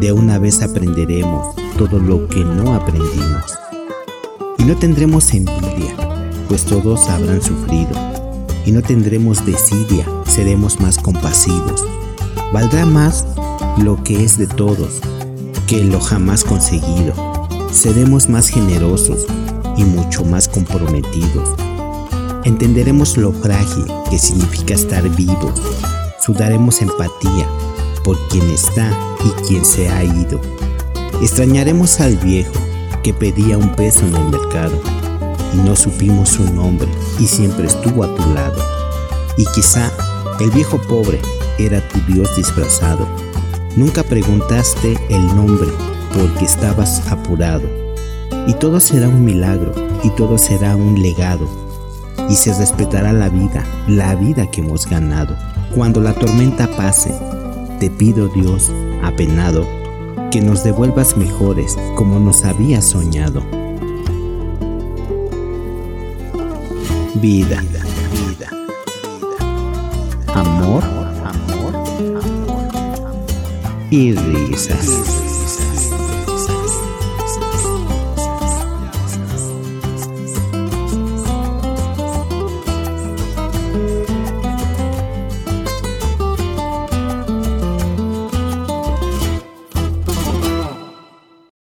De una vez aprenderemos todo lo que no aprendimos. Y no tendremos envidia, pues todos habrán sufrido. Y no tendremos desidia, seremos más compasivos. Valdrá más lo que es de todos que lo jamás conseguido. Seremos más generosos y mucho más comprometidos. Entenderemos lo frágil que significa estar vivos. Sudaremos empatía por quien está y quien se ha ido. Extrañaremos al viejo que pedía un peso en el mercado y no supimos su nombre y siempre estuvo a tu lado. Y quizá el viejo pobre era tu Dios disfrazado. Nunca preguntaste el nombre porque estabas apurado. Y todo será un milagro y todo será un legado. Y se respetará la vida, la vida que hemos ganado. Cuando la tormenta pase, te pido Dios, apenado, que nos devuelvas mejores como nos habías soñado. Vida, vida, vida. Amor, amor, amor, amor. Y risas.